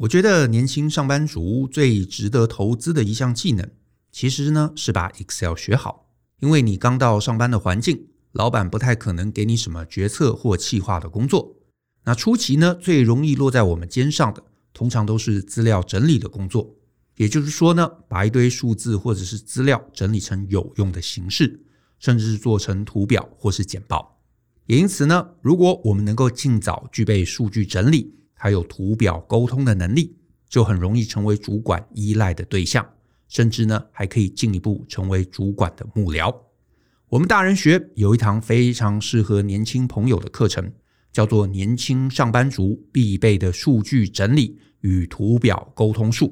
我觉得年轻上班族最值得投资的一项技能，其实呢是把 Excel 学好。因为你刚到上班的环境，老板不太可能给你什么决策或企划的工作。那初期呢，最容易落在我们肩上的，通常都是资料整理的工作。也就是说呢，把一堆数字或者是资料整理成有用的形式，甚至是做成图表或是简报。也因此呢，如果我们能够尽早具备数据整理还有图表沟通的能力，就很容易成为主管依赖的对象，甚至呢，还可以进一步成为主管的幕僚。我们大人学有一堂非常适合年轻朋友的课程，叫做《年轻上班族必备的数据整理与图表沟通术》。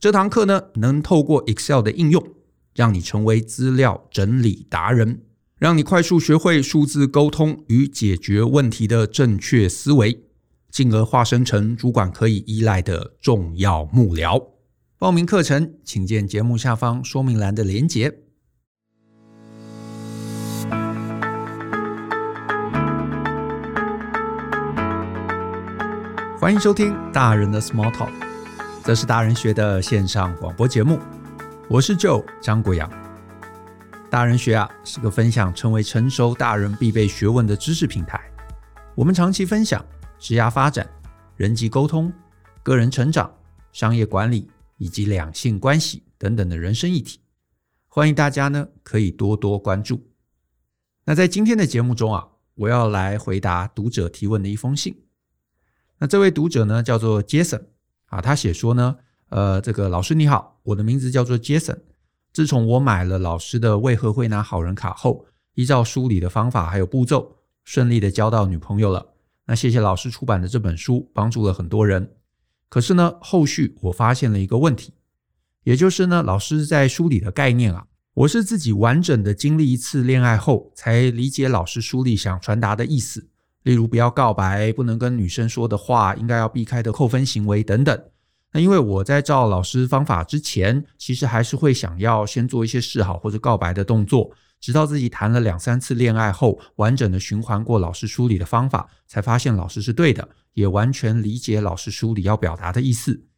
这堂课呢，能透过 Excel 的应用，让你成为资料整理达人。让你快速学会数字沟通与解决问题的正确思维，进而化身成主管可以依赖的重要幕僚。报名课程，请见节目下方说明栏的连结。欢迎收听大人的 Small Talk，这是大人学的线上广播节目，我是 Joe 张国阳。大人学啊，是个分享成为成熟大人必备学问的知识平台。我们长期分享职业发展、人际沟通、个人成长、商业管理以及两性关系等等的人生议题。欢迎大家呢可以多多关注。那在今天的节目中啊，我要来回答读者提问的一封信。那这位读者呢叫做 Jason 啊，他写说呢，呃，这个老师你好，我的名字叫做 Jason。自从我买了老师的为何会拿好人卡后，依照书里的方法还有步骤，顺利的交到女朋友了。那谢谢老师出版的这本书，帮助了很多人。可是呢，后续我发现了一个问题，也就是呢，老师在书里的概念啊，我是自己完整的经历一次恋爱后，才理解老师书里想传达的意思。例如，不要告白，不能跟女生说的话，应该要避开的扣分行为等等。那因为我在照老师方法之前，其实还是会想要先做一些示好或者告白的动作，直到自己谈了两三次恋爱后，完整的循环过老师书里的方法，才发现老师是对的，也完全理解老师书里要表达的意思。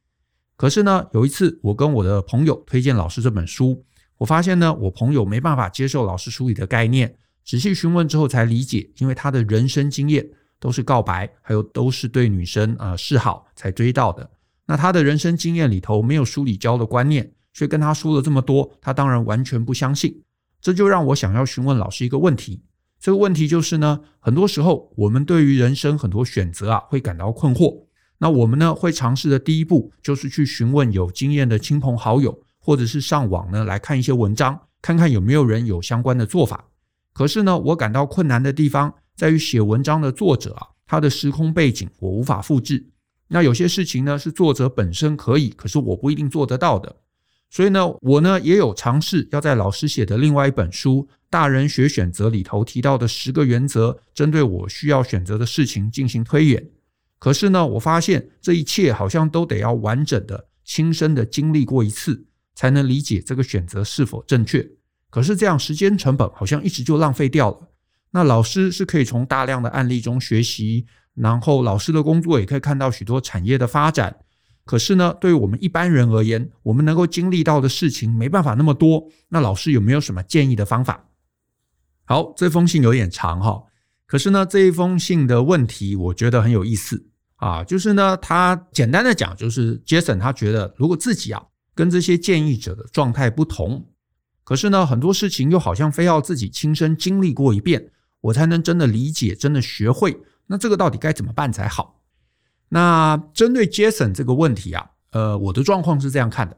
可是呢，有一次我跟我的朋友推荐老师这本书，我发现呢，我朋友没办法接受老师书里的概念，仔细询问之后才理解，因为他的人生经验都是告白，还有都是对女生呃示好才追到的。那他的人生经验里头没有书里教的观念，却跟他说了这么多，他当然完全不相信。这就让我想要询问老师一个问题。这个问题就是呢，很多时候我们对于人生很多选择啊，会感到困惑。那我们呢，会尝试的第一步就是去询问有经验的亲朋好友，或者是上网呢来看一些文章，看看有没有人有相关的做法。可是呢，我感到困难的地方在于写文章的作者啊，他的时空背景我无法复制。那有些事情呢，是作者本身可以，可是我不一定做得到的。所以呢，我呢也有尝试要在老师写的另外一本书《大人学选择》里头提到的十个原则，针对我需要选择的事情进行推演。可是呢，我发现这一切好像都得要完整的、亲身的经历过一次，才能理解这个选择是否正确。可是这样时间成本好像一直就浪费掉了。那老师是可以从大量的案例中学习。然后老师的工作也可以看到许多产业的发展，可是呢，对于我们一般人而言，我们能够经历到的事情没办法那么多。那老师有没有什么建议的方法？好，这封信有点长哈，可是呢，这一封信的问题我觉得很有意思啊，就是呢，他简单的讲，就是 Jason 他觉得，如果自己啊跟这些建议者的状态不同，可是呢，很多事情又好像非要自己亲身经历过一遍，我才能真的理解，真的学会。那这个到底该怎么办才好？那针对 Jason 这个问题啊，呃，我的状况是这样看的，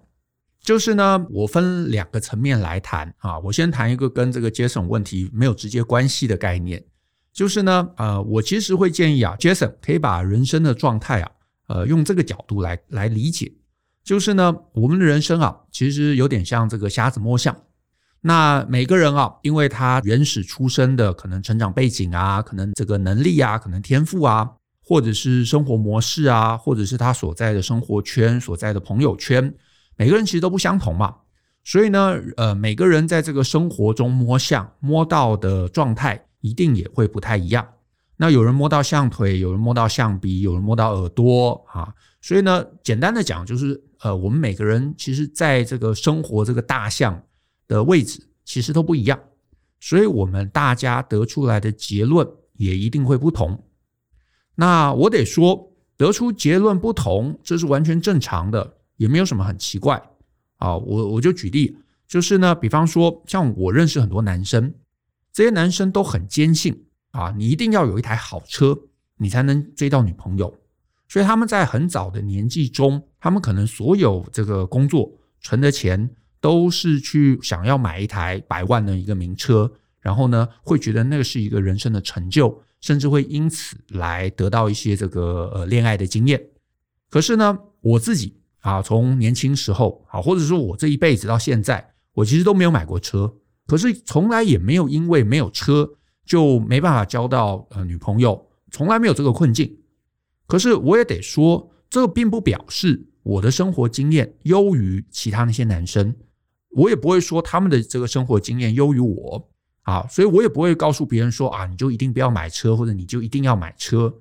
就是呢，我分两个层面来谈啊。我先谈一个跟这个 Jason 问题没有直接关系的概念，就是呢，呃，我其实会建议啊，Jason 可以把人生的状态啊，呃，用这个角度来来理解，就是呢，我们的人生啊，其实有点像这个瞎子摸象。那每个人啊，因为他原始出生的可能成长背景啊，可能这个能力啊，可能天赋啊，或者是生活模式啊，或者是他所在的生活圈、所在的朋友圈，每个人其实都不相同嘛。所以呢，呃，每个人在这个生活中摸象摸到的状态，一定也会不太一样。那有人摸到象腿，有人摸到象鼻，有人摸到耳朵啊。所以呢，简单的讲就是，呃，我们每个人其实在这个生活这个大象的位置其实都不一样，所以我们大家得出来的结论也一定会不同。那我得说，得出结论不同，这是完全正常的，也没有什么很奇怪啊。我我就举例，就是呢，比方说，像我认识很多男生，这些男生都很坚信啊，你一定要有一台好车，你才能追到女朋友。所以他们在很早的年纪中，他们可能所有这个工作存的钱都是去想要买一台百万的一个名车，然后呢，会觉得那个是一个人生的成就，甚至会因此来得到一些这个呃恋爱的经验。可是呢，我自己啊，从年轻时候啊，或者说我这一辈子到现在，我其实都没有买过车，可是从来也没有因为没有车就没办法交到呃女朋友，从来没有这个困境。可是我也得说，这并不表示我的生活经验优于其他那些男生，我也不会说他们的这个生活经验优于我啊，所以我也不会告诉别人说啊，你就一定不要买车，或者你就一定要买车。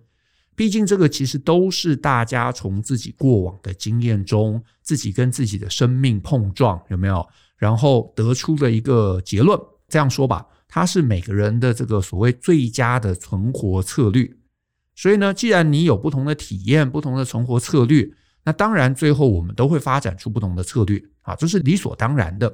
毕竟这个其实都是大家从自己过往的经验中，自己跟自己的生命碰撞，有没有？然后得出的一个结论。这样说吧，它是每个人的这个所谓最佳的存活策略。所以呢，既然你有不同的体验、不同的存活策略，那当然最后我们都会发展出不同的策略啊，这是理所当然的。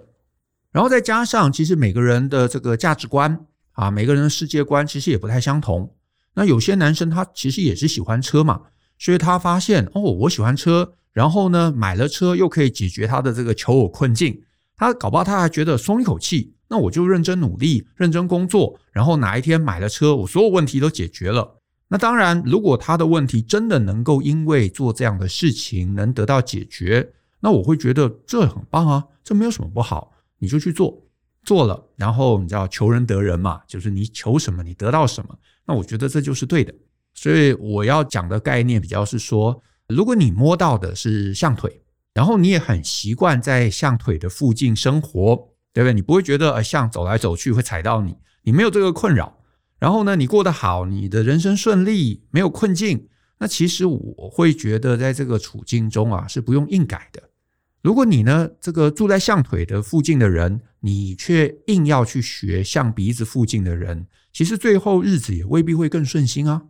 然后再加上，其实每个人的这个价值观啊，每个人的世界观其实也不太相同。那有些男生他其实也是喜欢车嘛，所以他发现哦，我喜欢车，然后呢，买了车又可以解决他的这个求偶困境，他搞不好他还觉得松一口气，那我就认真努力、认真工作，然后哪一天买了车，我所有问题都解决了。那当然，如果他的问题真的能够因为做这样的事情能得到解决，那我会觉得这很棒啊，这没有什么不好，你就去做，做了，然后你知道求人得人嘛，就是你求什么你得到什么，那我觉得这就是对的。所以我要讲的概念比较是说，如果你摸到的是象腿，然后你也很习惯在象腿的附近生活，对不对？你不会觉得呃象走来走去会踩到你，你没有这个困扰。然后呢，你过得好，你的人生顺利，没有困境。那其实我会觉得，在这个处境中啊，是不用硬改的。如果你呢，这个住在象腿的附近的人，你却硬要去学象鼻子附近的人，其实最后日子也未必会更顺心啊。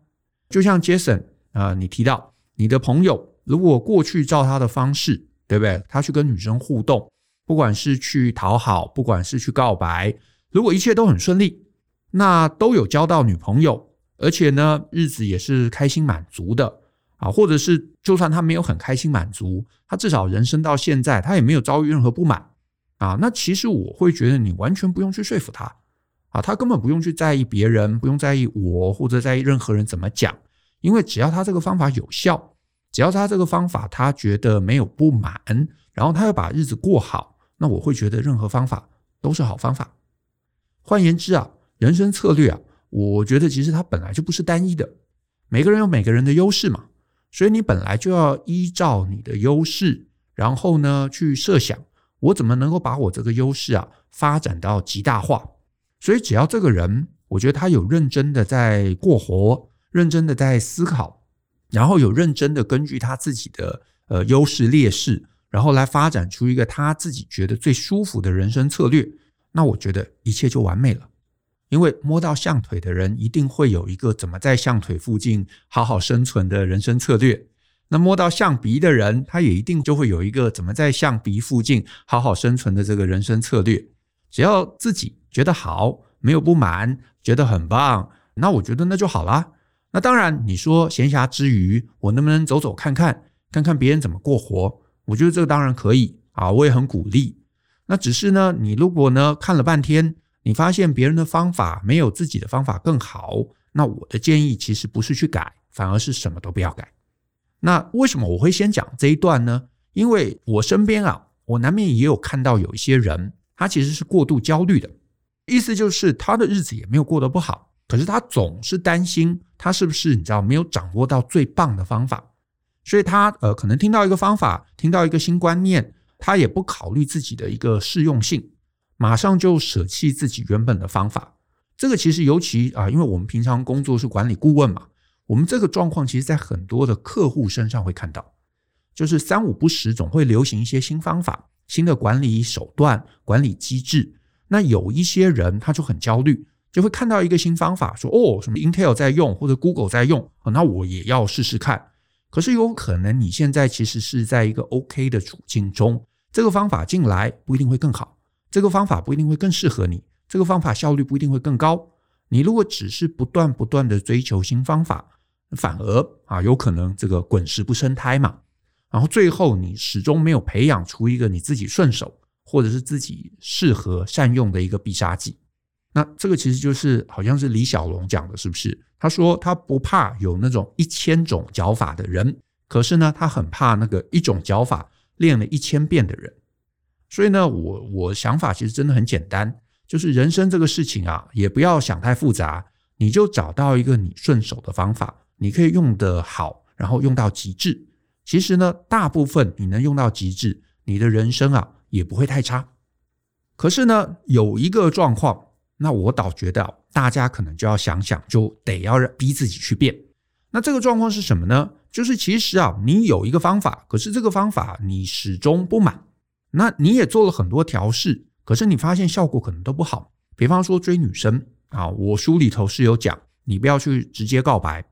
就像 Jason 啊，你提到你的朋友，如果过去照他的方式，对不对？他去跟女生互动，不管是去讨好，不管是去告白，如果一切都很顺利。那都有交到女朋友，而且呢，日子也是开心满足的啊，或者是就算他没有很开心满足，他至少人生到现在他也没有遭遇任何不满啊。那其实我会觉得你完全不用去说服他啊，他根本不用去在意别人，不用在意我或者在意任何人怎么讲，因为只要他这个方法有效，只要他这个方法他觉得没有不满，然后他要把日子过好，那我会觉得任何方法都是好方法。换言之啊。人生策略啊，我觉得其实它本来就不是单一的，每个人有每个人的优势嘛，所以你本来就要依照你的优势，然后呢去设想，我怎么能够把我这个优势啊发展到极大化。所以只要这个人，我觉得他有认真的在过活，认真的在思考，然后有认真的根据他自己的呃优势劣势，然后来发展出一个他自己觉得最舒服的人生策略，那我觉得一切就完美了。因为摸到象腿的人一定会有一个怎么在象腿附近好好生存的人生策略，那摸到象鼻的人，他也一定就会有一个怎么在象鼻附近好好生存的这个人生策略。只要自己觉得好，没有不满，觉得很棒，那我觉得那就好啦。那当然，你说闲暇之余，我能不能走走看看，看看别人怎么过活？我觉得这个当然可以啊，我也很鼓励。那只是呢，你如果呢看了半天。你发现别人的方法没有自己的方法更好，那我的建议其实不是去改，反而是什么都不要改。那为什么我会先讲这一段呢？因为我身边啊，我难免也有看到有一些人，他其实是过度焦虑的，意思就是他的日子也没有过得不好，可是他总是担心他是不是你知道没有掌握到最棒的方法，所以他呃可能听到一个方法，听到一个新观念，他也不考虑自己的一个适用性。马上就舍弃自己原本的方法，这个其实尤其啊，因为我们平常工作是管理顾问嘛，我们这个状况其实在很多的客户身上会看到。就是三五不时总会流行一些新方法、新的管理手段、管理机制。那有一些人他就很焦虑，就会看到一个新方法，说哦，什么 Intel 在用或者 Google 在用，那我也要试试看。可是有可能你现在其实是在一个 OK 的处境中，这个方法进来不一定会更好，这个方法不一定会更适合你，这个方法效率不一定会更高。你如果只是不断不断的追求新方法，反而啊有可能这个滚石不生苔嘛。然后最后你始终没有培养出一个你自己顺手或者是自己适合善用的一个必杀技。那这个其实就是好像是李小龙讲的，是不是？他说他不怕有那种一千种脚法的人，可是呢，他很怕那个一种脚法练了一千遍的人。所以呢，我我想法其实真的很简单。就是人生这个事情啊，也不要想太复杂，你就找到一个你顺手的方法，你可以用得好，然后用到极致。其实呢，大部分你能用到极致，你的人生啊也不会太差。可是呢，有一个状况，那我倒觉得大家可能就要想想，就得要逼自己去变。那这个状况是什么呢？就是其实啊，你有一个方法，可是这个方法你始终不满，那你也做了很多调试。可是你发现效果可能都不好，比方说追女生啊，我书里头是有讲，你不要去直接告白。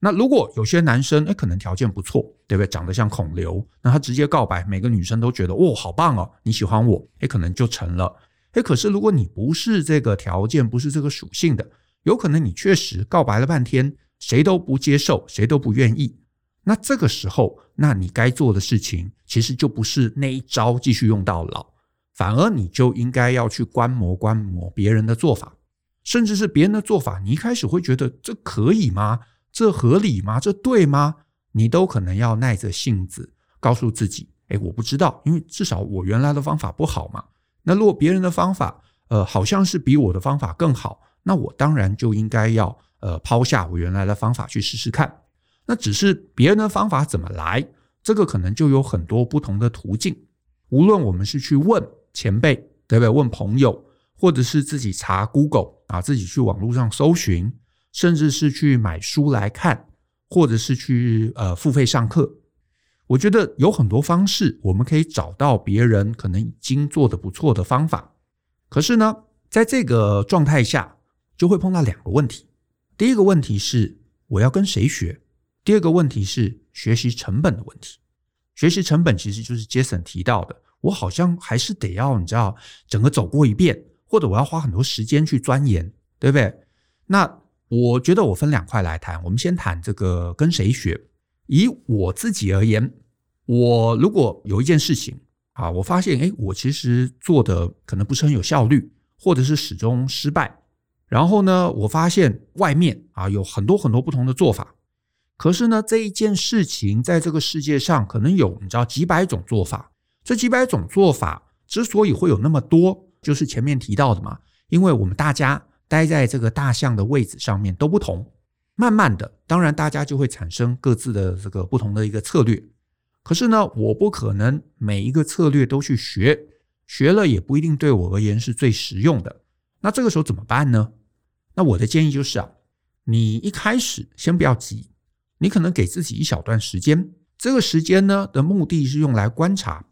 那如果有些男生诶可能条件不错，对不对？长得像孔刘，那他直接告白，每个女生都觉得哦，好棒哦，你喜欢我，诶可能就成了。诶可是如果你不是这个条件，不是这个属性的，有可能你确实告白了半天，谁都不接受，谁都不愿意。那这个时候，那你该做的事情，其实就不是那一招继续用到老。反而你就应该要去观摩观摩别人的做法，甚至是别人的做法，你一开始会觉得这可以吗？这合理吗？这对吗？你都可能要耐着性子告诉自己，诶，我不知道，因为至少我原来的方法不好嘛。那如果别人的方法，呃，好像是比我的方法更好，那我当然就应该要呃抛下我原来的方法去试试看。那只是别人的方法怎么来，这个可能就有很多不同的途径。无论我们是去问。前辈对不对？问朋友，或者是自己查 Google 啊，自己去网络上搜寻，甚至是去买书来看，或者是去呃付费上课。我觉得有很多方式，我们可以找到别人可能已经做得不错的方法。可是呢，在这个状态下，就会碰到两个问题。第一个问题是我要跟谁学？第二个问题是学习成本的问题。学习成本其实就是 Jason 提到的。我好像还是得要你知道整个走过一遍，或者我要花很多时间去钻研，对不对？那我觉得我分两块来谈。我们先谈这个跟谁学。以我自己而言，我如果有一件事情啊，我发现诶，我其实做的可能不是很有效率，或者是始终失败。然后呢，我发现外面啊有很多很多不同的做法，可是呢，这一件事情在这个世界上可能有你知道几百种做法。这几百种做法之所以会有那么多，就是前面提到的嘛，因为我们大家待在这个大象的位置上面都不同，慢慢的，当然大家就会产生各自的这个不同的一个策略。可是呢，我不可能每一个策略都去学，学了也不一定对我而言是最实用的。那这个时候怎么办呢？那我的建议就是啊，你一开始先不要急，你可能给自己一小段时间，这个时间呢的目的是用来观察。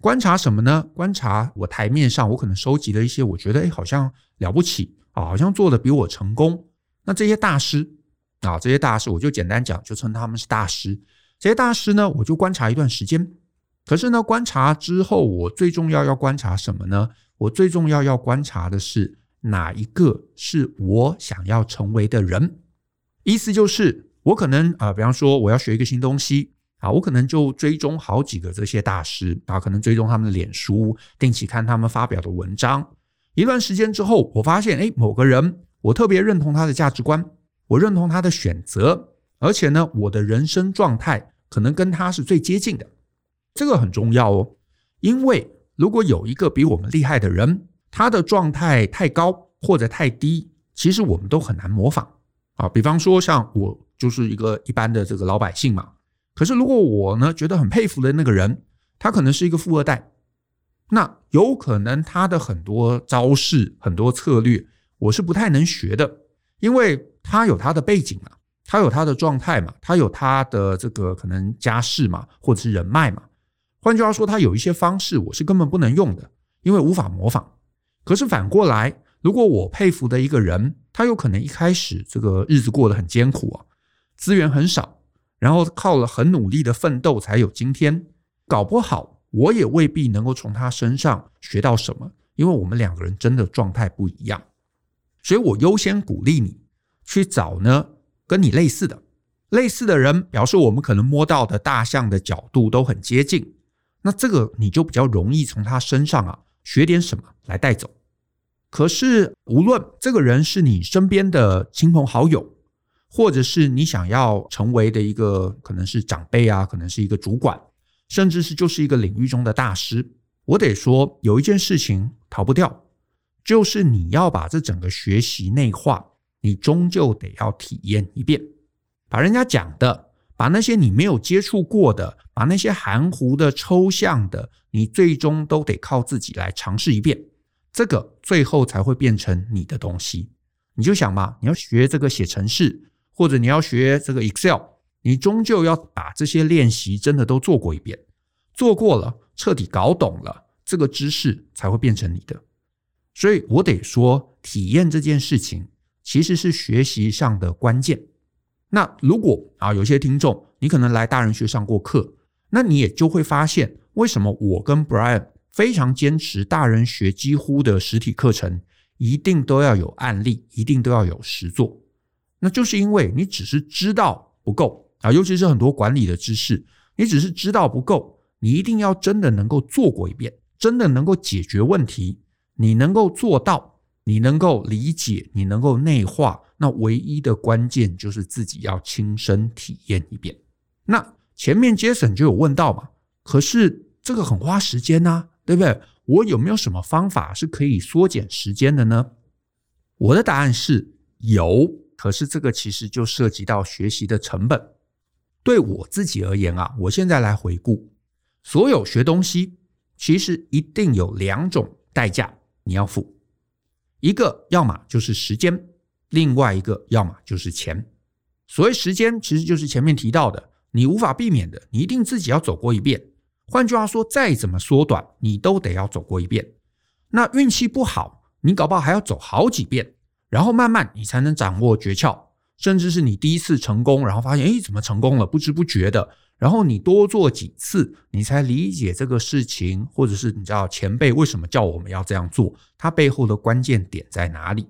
观察什么呢？观察我台面上，我可能收集了一些，我觉得诶好像了不起啊，好像做得比我成功。那这些大师啊，这些大师，我就简单讲，就称他们是大师。这些大师呢，我就观察一段时间。可是呢，观察之后，我最重要要观察什么呢？我最重要要观察的是哪一个是我想要成为的人。意思就是，我可能啊，比方说我要学一个新东西。啊，我可能就追踪好几个这些大师啊，可能追踪他们的脸书，定期看他们发表的文章。一段时间之后，我发现，诶，某个人我特别认同他的价值观，我认同他的选择，而且呢，我的人生状态可能跟他是最接近的。这个很重要哦，因为如果有一个比我们厉害的人，他的状态太高或者太低，其实我们都很难模仿啊。比方说，像我就是一个一般的这个老百姓嘛。可是，如果我呢觉得很佩服的那个人，他可能是一个富二代，那有可能他的很多招式、很多策略，我是不太能学的，因为他有他的背景嘛，他有他的状态嘛，他有他的这个可能家世嘛，或者是人脉嘛。换句话说，他有一些方式我是根本不能用的，因为无法模仿。可是反过来，如果我佩服的一个人，他有可能一开始这个日子过得很艰苦啊，资源很少，然后靠了很努力的奋斗才有今天。搞不好我也未必能够从他身上学到什么，因为我们两个人真的状态不一样。所以我优先鼓励你去找呢跟你类似的、类似的人，表示我们可能摸到的大象的角度都很接近。那这个你就比较容易从他身上啊学点什么来带走。可是，无论这个人是你身边的亲朋好友，或者是你想要成为的一个可能是长辈啊，可能是一个主管，甚至是就是一个领域中的大师，我得说，有一件事情逃不掉，就是你要把这整个学习内化，你终究得要体验一遍，把人家讲的，把那些你没有接触过的，把那些含糊的、抽象的，你最终都得靠自己来尝试一遍。这个最后才会变成你的东西。你就想嘛，你要学这个写程式，或者你要学这个 Excel，你终究要把这些练习真的都做过一遍，做过了，彻底搞懂了，这个知识才会变成你的。所以我得说，体验这件事情其实是学习上的关键。那如果啊，有些听众你可能来大人学上过课，那你也就会发现，为什么我跟 Brian。非常坚持，大人学几乎的实体课程一定都要有案例，一定都要有实作。那就是因为你只是知道不够啊，尤其是很多管理的知识，你只是知道不够，你一定要真的能够做过一遍，真的能够解决问题，你能够做到，你能够理解，你能够内化。那唯一的关键就是自己要亲身体验一遍。那前面 Jason 就有问到嘛，可是这个很花时间呐。对不对？我有没有什么方法是可以缩减时间的呢？我的答案是有，可是这个其实就涉及到学习的成本。对我自己而言啊，我现在来回顾，所有学东西其实一定有两种代价你要付，一个要么就是时间，另外一个要么就是钱。所谓时间，其实就是前面提到的，你无法避免的，你一定自己要走过一遍。换句话说，再怎么缩短，你都得要走过一遍。那运气不好，你搞不好还要走好几遍，然后慢慢你才能掌握诀窍。甚至是你第一次成功，然后发现，诶，怎么成功了？不知不觉的，然后你多做几次，你才理解这个事情，或者是你知道前辈为什么叫我们要这样做，它背后的关键点在哪里？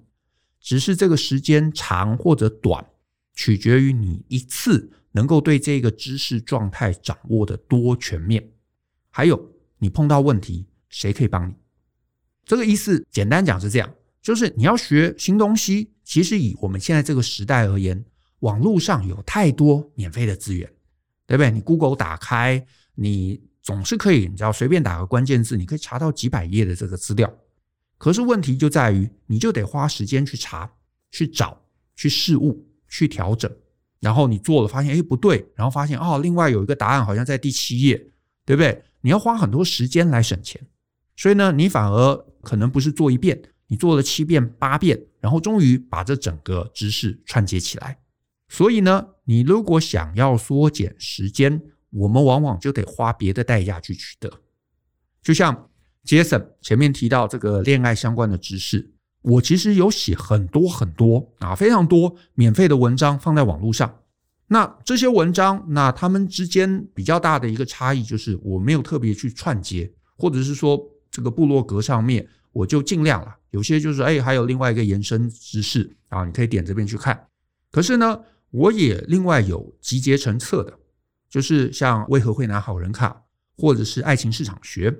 只是这个时间长或者短，取决于你一次能够对这个知识状态掌握的多全面。还有，你碰到问题，谁可以帮你？这个意思简单讲是这样，就是你要学新东西，其实以我们现在这个时代而言，网络上有太多免费的资源，对不对？你 Google 打开，你总是可以，你知道随便打个关键字，你可以查到几百页的这个资料。可是问题就在于，你就得花时间去查、去找、去试误、去调整，然后你做了发现，哎，不对，然后发现哦，另外有一个答案好像在第七页，对不对？你要花很多时间来省钱，所以呢，你反而可能不是做一遍，你做了七遍八遍，然后终于把这整个知识串接起来。所以呢，你如果想要缩减时间，我们往往就得花别的代价去取得。就像 Jason 前面提到这个恋爱相关的知识，我其实有写很多很多啊，非常多免费的文章放在网络上。那这些文章，那他们之间比较大的一个差异就是，我没有特别去串接，或者是说这个部落格上面，我就尽量了。有些就是，哎，还有另外一个延伸知识啊，你可以点这边去看。可是呢，我也另外有集结成册的，就是像为何会拿好人卡，或者是爱情市场学，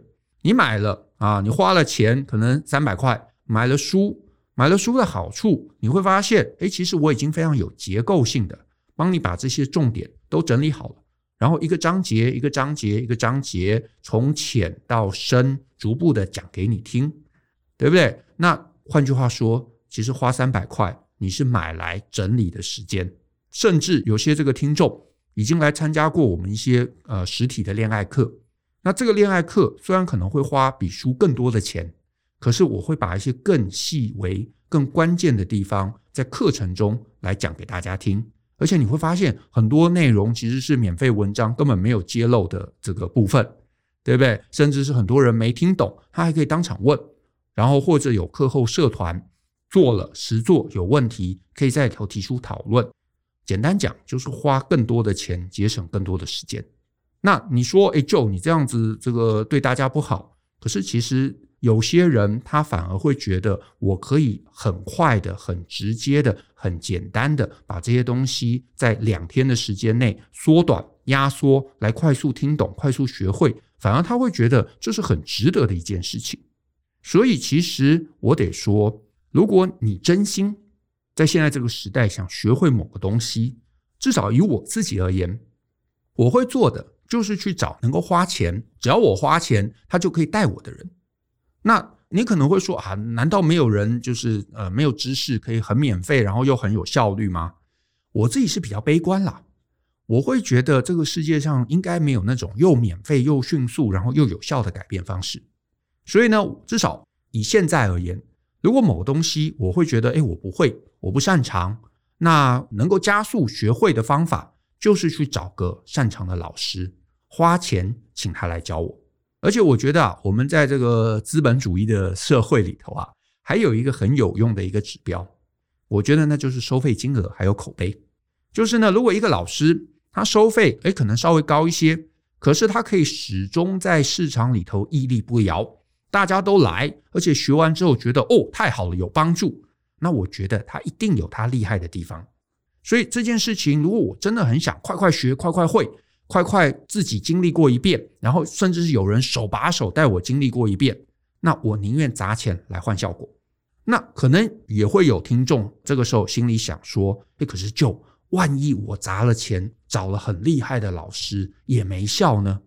你买了啊，你花了钱，可能三百块买了书，买了书的好处，你会发现，哎，其实我已经非常有结构性的。帮你把这些重点都整理好了，然后一个章节一个章节一个章节从浅到深逐步的讲给你听，对不对？那换句话说，其实花三百块你是买来整理的时间，甚至有些这个听众已经来参加过我们一些呃实体的恋爱课，那这个恋爱课虽然可能会花比书更多的钱，可是我会把一些更细微、更关键的地方在课程中来讲给大家听。而且你会发现很多内容其实是免费文章根本没有揭露的这个部分，对不对？甚至是很多人没听懂，他还可以当场问，然后或者有课后社团做了实做有问题，可以在里头提出讨论。简单讲，就是花更多的钱，节省更多的时间。那你说，哎，Joe，你这样子这个对大家不好。可是其实有些人他反而会觉得，我可以很快的、很直接的、很简单的把这些东西在两天的时间内缩短、压缩，来快速听懂、快速学会。反而他会觉得这是很值得的一件事情。所以其实我得说，如果你真心，在现在这个时代，想学会某个东西，至少以我自己而言，我会做的就是去找能够花钱，只要我花钱，他就可以带我的人。那你可能会说啊，难道没有人就是呃没有知识可以很免费，然后又很有效率吗？我自己是比较悲观啦，我会觉得这个世界上应该没有那种又免费又迅速，然后又有效的改变方式。所以呢，至少以现在而言。如果某个东西我会觉得，哎，我不会，我不擅长，那能够加速学会的方法，就是去找个擅长的老师，花钱请他来教我。而且我觉得啊，我们在这个资本主义的社会里头啊，还有一个很有用的一个指标，我觉得那就是收费金额还有口碑。就是呢，如果一个老师他收费，哎，可能稍微高一些，可是他可以始终在市场里头屹立不摇。大家都来，而且学完之后觉得哦，太好了，有帮助。那我觉得他一定有他厉害的地方。所以这件事情，如果我真的很想快快学、快快会、快快自己经历过一遍，然后甚至是有人手把手带我经历过一遍，那我宁愿砸钱来换效果。那可能也会有听众这个时候心里想说：“诶，可是就万一我砸了钱找了很厉害的老师也没效呢？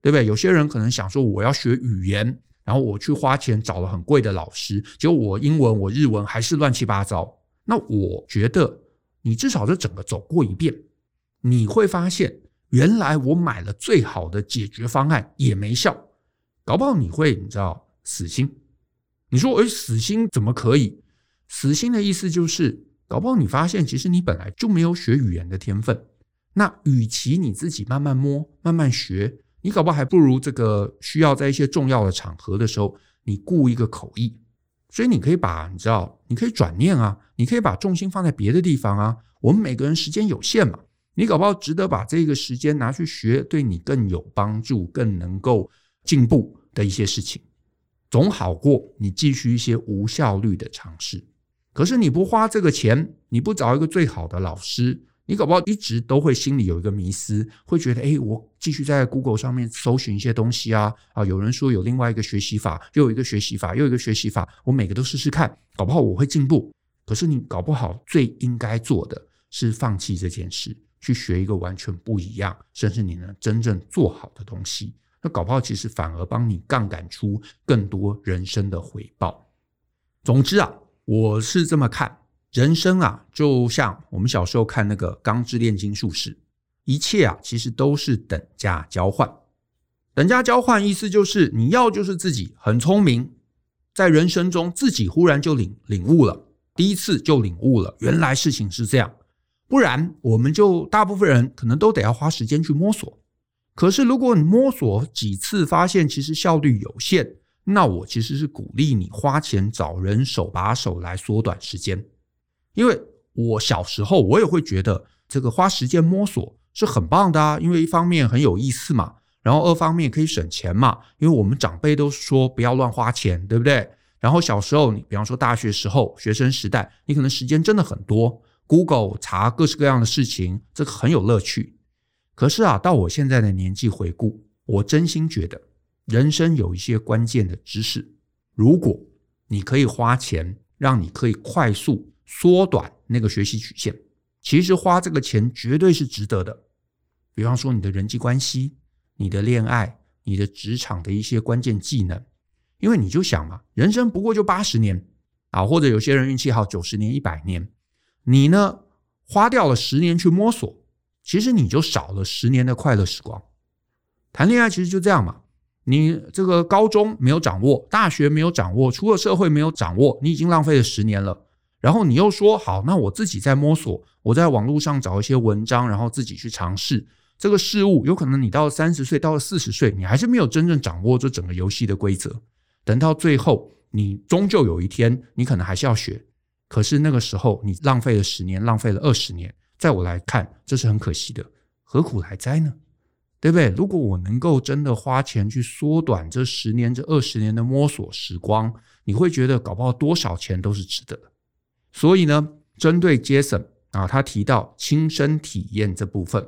对不对？有些人可能想说，我要学语言。”然后我去花钱找了很贵的老师，结果我英文、我日文还是乱七八糟。那我觉得你至少是整个走过一遍，你会发现原来我买了最好的解决方案也没效，搞不好你会你知道死心。你说，哎，死心怎么可以？死心的意思就是，搞不好你发现其实你本来就没有学语言的天分。那与其你自己慢慢摸、慢慢学。你搞不好还不如这个需要在一些重要的场合的时候，你顾一个口译，所以你可以把你知道，你可以转念啊，你可以把重心放在别的地方啊。我们每个人时间有限嘛，你搞不好值得把这个时间拿去学对你更有帮助、更能够进步的一些事情，总好过你继续一些无效率的尝试。可是你不花这个钱，你不找一个最好的老师。你搞不好一直都会心里有一个迷思，会觉得，哎，我继续在 Google 上面搜寻一些东西啊，啊，有人说有另外一个学习法，又有一个学习法，又有一个学习法，我每个都试试看，搞不好我会进步。可是你搞不好最应该做的是放弃这件事，去学一个完全不一样，甚至你能真正做好的东西。那搞不好其实反而帮你杠杆出更多人生的回报。总之啊，我是这么看。人生啊，就像我们小时候看那个《钢之炼金术士》，一切啊，其实都是等价交换。等价交换意思就是，你要就是自己很聪明，在人生中自己忽然就领领悟了，第一次就领悟了，原来事情是这样。不然，我们就大部分人可能都得要花时间去摸索。可是，如果你摸索几次，发现其实效率有限，那我其实是鼓励你花钱找人手把手来缩短时间。因为我小时候，我也会觉得这个花时间摸索是很棒的啊，因为一方面很有意思嘛，然后二方面可以省钱嘛，因为我们长辈都说不要乱花钱，对不对？然后小时候，你比方说大学时候，学生时代，你可能时间真的很多，Google 查各式各样的事情，这个很有乐趣。可是啊，到我现在的年纪回顾，我真心觉得人生有一些关键的知识，如果你可以花钱，让你可以快速。缩短那个学习曲线，其实花这个钱绝对是值得的。比方说你的人际关系、你的恋爱、你的职场的一些关键技能，因为你就想嘛，人生不过就八十年啊，或者有些人运气好九十年、一百年，你呢花掉了十年去摸索，其实你就少了十年的快乐时光。谈恋爱其实就这样嘛，你这个高中没有掌握，大学没有掌握，出了社会没有掌握，你已经浪费了十年了。然后你又说好，那我自己在摸索，我在网络上找一些文章，然后自己去尝试这个事物。有可能你到了三十岁，到了四十岁，你还是没有真正掌握这整个游戏的规则。等到最后，你终究有一天，你可能还是要学。可是那个时候，你浪费了十年，浪费了二十年，在我来看，这是很可惜的。何苦来哉呢？对不对？如果我能够真的花钱去缩短这十年、这二十年的摸索时光，你会觉得搞不好多少钱都是值得的。所以呢，针对 Jason 啊，他提到亲身体验这部分，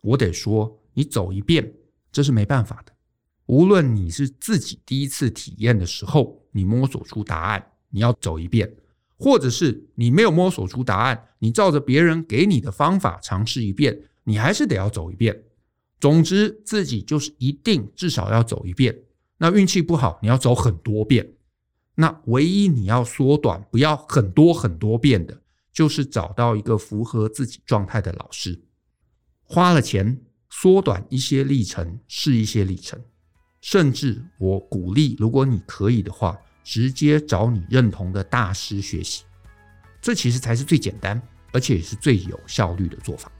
我得说，你走一遍，这是没办法的。无论你是自己第一次体验的时候，你摸索出答案，你要走一遍；或者是你没有摸索出答案，你照着别人给你的方法尝试一遍，你还是得要走一遍。总之，自己就是一定至少要走一遍。那运气不好，你要走很多遍。那唯一你要缩短，不要很多很多遍的，就是找到一个符合自己状态的老师，花了钱缩短一些历程，是一些历程。甚至我鼓励，如果你可以的话，直接找你认同的大师学习。这其实才是最简单，而且也是最有效率的做法。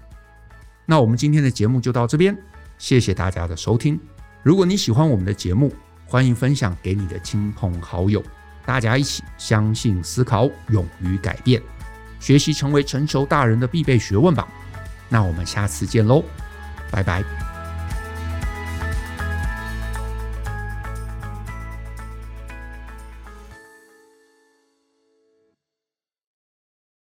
那我们今天的节目就到这边。谢谢大家的收听。如果你喜欢我们的节目，欢迎分享给你的亲朋好友，大家一起相信、思考、勇于改变，学习成为成熟大人的必备学问吧。那我们下次见喽，拜拜。